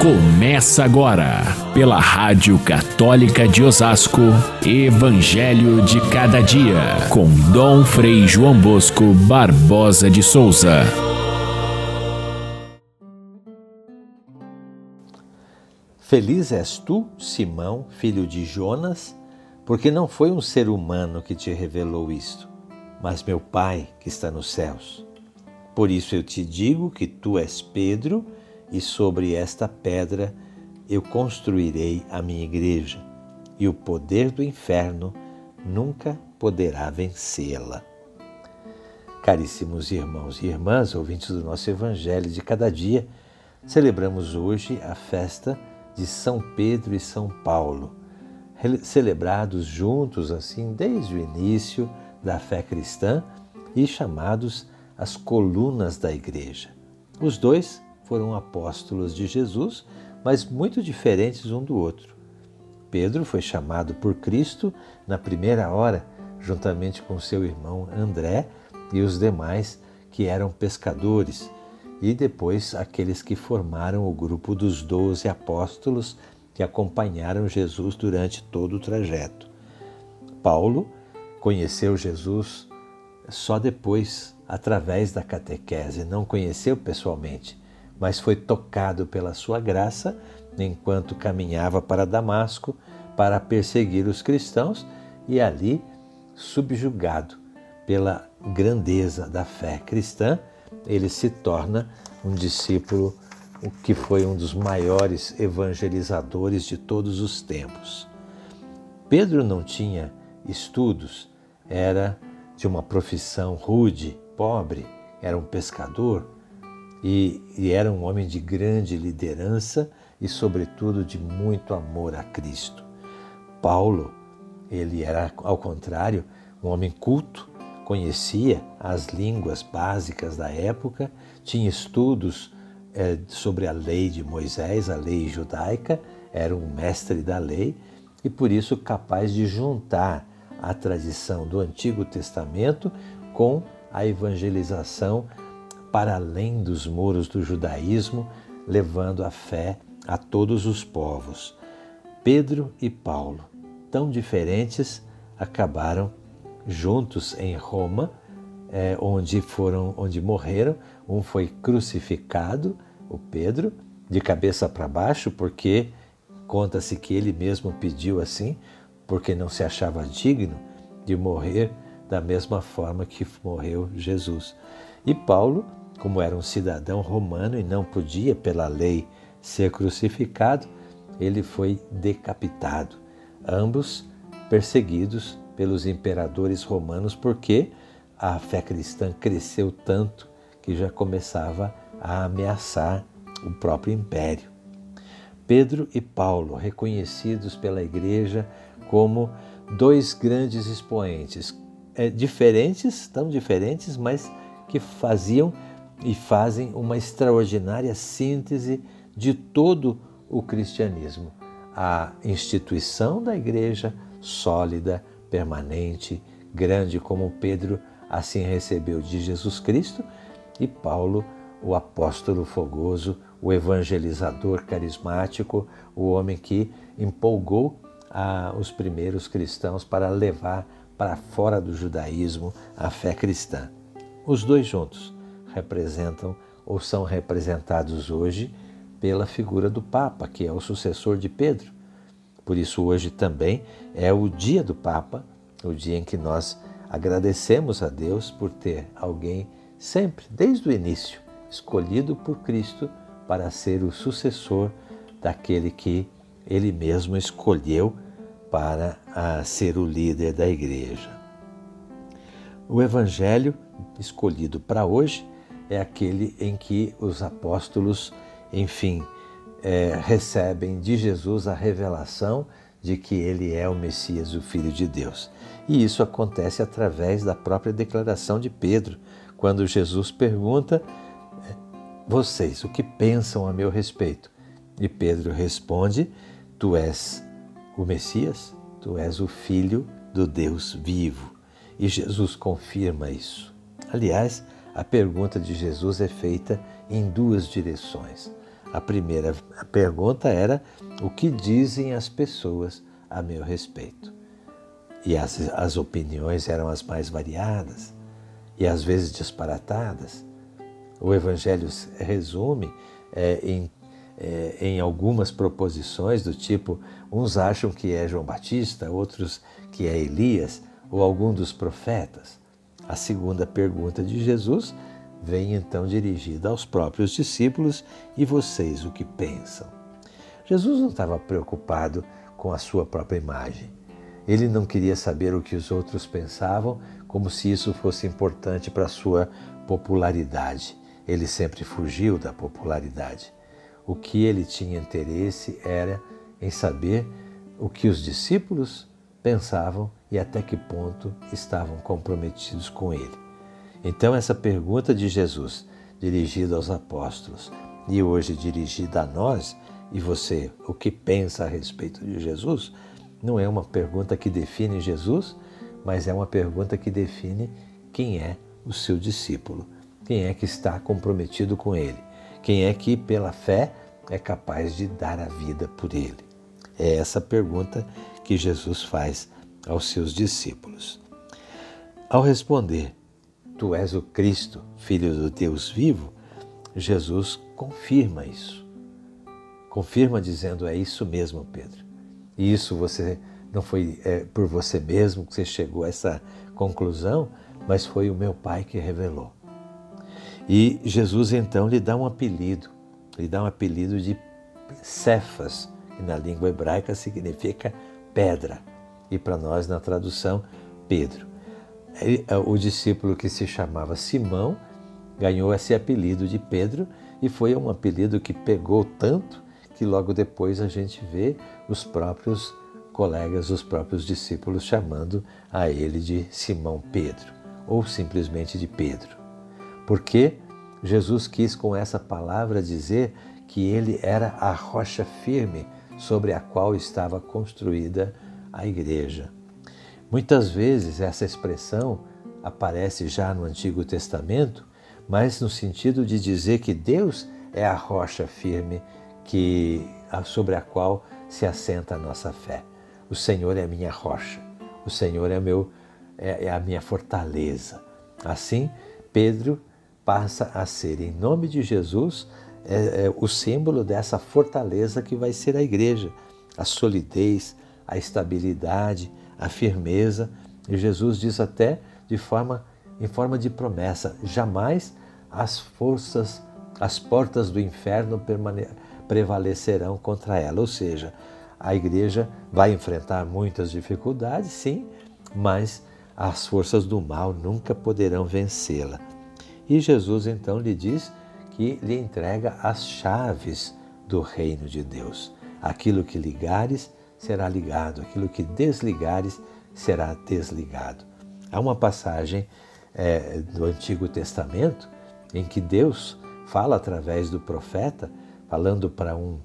Começa agora, pela Rádio Católica de Osasco, Evangelho de Cada Dia, com Dom Frei João Bosco Barbosa de Souza. Feliz és tu, Simão, filho de Jonas, porque não foi um ser humano que te revelou isto, mas meu Pai que está nos céus. Por isso eu te digo que tu és Pedro, e sobre esta pedra eu construirei a minha igreja, e o poder do inferno nunca poderá vencê-la. Caríssimos irmãos e irmãs, ouvintes do nosso Evangelho de cada dia, celebramos hoje a festa de São Pedro e São Paulo, celebrados juntos assim desde o início da fé cristã e chamados as colunas da igreja. Os dois foram apóstolos de Jesus, mas muito diferentes um do outro. Pedro foi chamado por Cristo na primeira hora, juntamente com seu irmão André e os demais que eram pescadores, e depois aqueles que formaram o grupo dos doze apóstolos que acompanharam Jesus durante todo o trajeto. Paulo conheceu Jesus só depois, através da catequese, não conheceu pessoalmente mas foi tocado pela sua graça enquanto caminhava para Damasco para perseguir os cristãos e ali, subjugado pela grandeza da fé cristã, ele se torna um discípulo que foi um dos maiores evangelizadores de todos os tempos. Pedro não tinha estudos, era de uma profissão rude, pobre, era um pescador, e, e era um homem de grande liderança e, sobretudo, de muito amor a Cristo. Paulo, ele era, ao contrário, um homem culto, conhecia as línguas básicas da época, tinha estudos é, sobre a lei de Moisés, a lei judaica, era um mestre da lei e, por isso, capaz de juntar a tradição do Antigo Testamento com a evangelização para além dos muros do judaísmo, levando a fé a todos os povos. Pedro e Paulo, tão diferentes, acabaram juntos em Roma, é, onde foram, onde morreram. Um foi crucificado, o Pedro, de cabeça para baixo, porque conta-se que ele mesmo pediu assim, porque não se achava digno de morrer da mesma forma que morreu Jesus. E Paulo como era um cidadão romano e não podia, pela lei, ser crucificado, ele foi decapitado. Ambos perseguidos pelos imperadores romanos, porque a fé cristã cresceu tanto que já começava a ameaçar o próprio império. Pedro e Paulo, reconhecidos pela igreja como dois grandes expoentes, é, diferentes, tão diferentes, mas que faziam e fazem uma extraordinária síntese de todo o cristianismo. A instituição da igreja sólida, permanente, grande como Pedro assim recebeu de Jesus Cristo e Paulo, o apóstolo fogoso, o evangelizador carismático, o homem que empolgou a, os primeiros cristãos para levar para fora do judaísmo a fé cristã. Os dois juntos representam ou são representados hoje pela figura do Papa, que é o sucessor de Pedro. Por isso, hoje também é o dia do Papa, o dia em que nós agradecemos a Deus por ter alguém sempre, desde o início, escolhido por Cristo para ser o sucessor daquele que ele mesmo escolheu para ser o líder da igreja. O evangelho escolhido para hoje é aquele em que os apóstolos, enfim, é, recebem de Jesus a revelação de que ele é o Messias, o Filho de Deus. E isso acontece através da própria declaração de Pedro, quando Jesus pergunta: Vocês, o que pensam a meu respeito? E Pedro responde: Tu és o Messias, tu és o Filho do Deus vivo. E Jesus confirma isso. Aliás, a pergunta de Jesus é feita em duas direções. A primeira pergunta era: o que dizem as pessoas a meu respeito? E as, as opiniões eram as mais variadas e às vezes disparatadas. O Evangelho resume é, em, é, em algumas proposições do tipo: uns acham que é João Batista, outros que é Elias ou algum dos profetas. A segunda pergunta de Jesus vem então dirigida aos próprios discípulos: e vocês o que pensam? Jesus não estava preocupado com a sua própria imagem. Ele não queria saber o que os outros pensavam, como se isso fosse importante para a sua popularidade. Ele sempre fugiu da popularidade. O que ele tinha interesse era em saber o que os discípulos pensavam e até que ponto estavam comprometidos com ele. Então, essa pergunta de Jesus, dirigida aos apóstolos e hoje dirigida a nós, e você, o que pensa a respeito de Jesus, não é uma pergunta que define Jesus, mas é uma pergunta que define quem é o seu discípulo, quem é que está comprometido com ele, quem é que, pela fé, é capaz de dar a vida por ele. É essa pergunta que Jesus faz aos seus discípulos. Ao responder, Tu és o Cristo, Filho do Deus vivo, Jesus confirma isso. Confirma dizendo: É isso mesmo, Pedro. E isso você não foi é, por você mesmo que você chegou a essa conclusão, mas foi o meu Pai que revelou. E Jesus então lhe dá um apelido, lhe dá um apelido de Cefas, que na língua hebraica significa pedra, e para nós na tradução, Pedro. É, o discípulo que se chamava Simão ganhou esse apelido de Pedro e foi um apelido que pegou tanto que logo depois a gente vê os próprios colegas, os próprios discípulos chamando a ele de Simão Pedro ou simplesmente de Pedro. Porque Jesus quis com essa palavra dizer que ele era a rocha firme sobre a qual estava construída a igreja. Muitas vezes essa expressão aparece já no Antigo Testamento, mas no sentido de dizer que Deus é a rocha firme que sobre a qual se assenta a nossa fé. O Senhor é a minha rocha, o Senhor é, meu, é, é a minha fortaleza. Assim, Pedro passa a ser, em nome de Jesus, é, é, o símbolo dessa fortaleza que vai ser a igreja, a solidez, a estabilidade, a firmeza. E Jesus diz até de forma em forma de promessa, jamais as forças, as portas do inferno prevalecerão contra ela. Ou seja, a igreja vai enfrentar muitas dificuldades, sim, mas as forças do mal nunca poderão vencê-la. E Jesus então lhe diz que lhe entrega as chaves do reino de Deus. Aquilo que ligares será ligado, aquilo que desligares será desligado. Há uma passagem é, do Antigo Testamento em que Deus fala através do profeta, falando para um,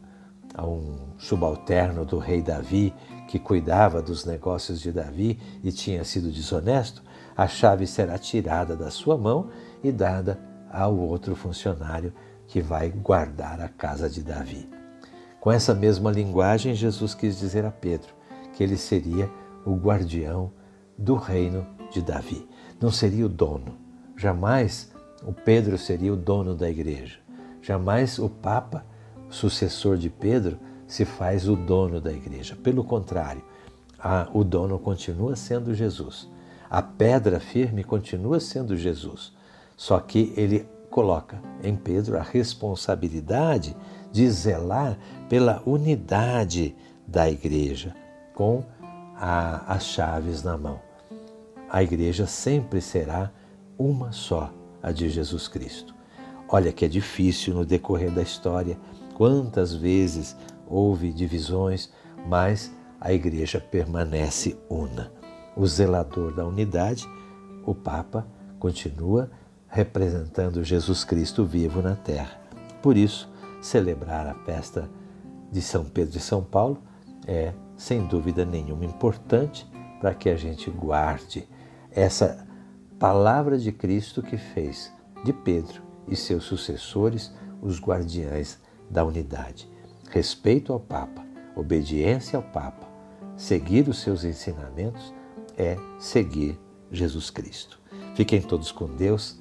um subalterno do rei Davi que cuidava dos negócios de Davi e tinha sido desonesto, a chave será tirada da sua mão e dada ao outro funcionário que vai guardar a casa de Davi. Com essa mesma linguagem, Jesus quis dizer a Pedro que ele seria o guardião do reino de Davi. Não seria o dono. Jamais o Pedro seria o dono da igreja. Jamais o Papa, sucessor de Pedro, se faz o dono da igreja. Pelo contrário, a, o dono continua sendo Jesus. A pedra firme continua sendo Jesus. Só que ele coloca em Pedro a responsabilidade de zelar pela unidade da igreja, com a, as chaves na mão. A igreja sempre será uma só, a de Jesus Cristo. Olha que é difícil no decorrer da história, quantas vezes houve divisões, mas a igreja permanece una. O zelador da unidade, o Papa, continua representando Jesus Cristo vivo na terra. Por isso, celebrar a festa de São Pedro e São Paulo é, sem dúvida nenhuma, importante para que a gente guarde essa palavra de Cristo que fez de Pedro e seus sucessores os guardiães da unidade. Respeito ao Papa, obediência ao Papa, seguir os seus ensinamentos é seguir Jesus Cristo. Fiquem todos com Deus.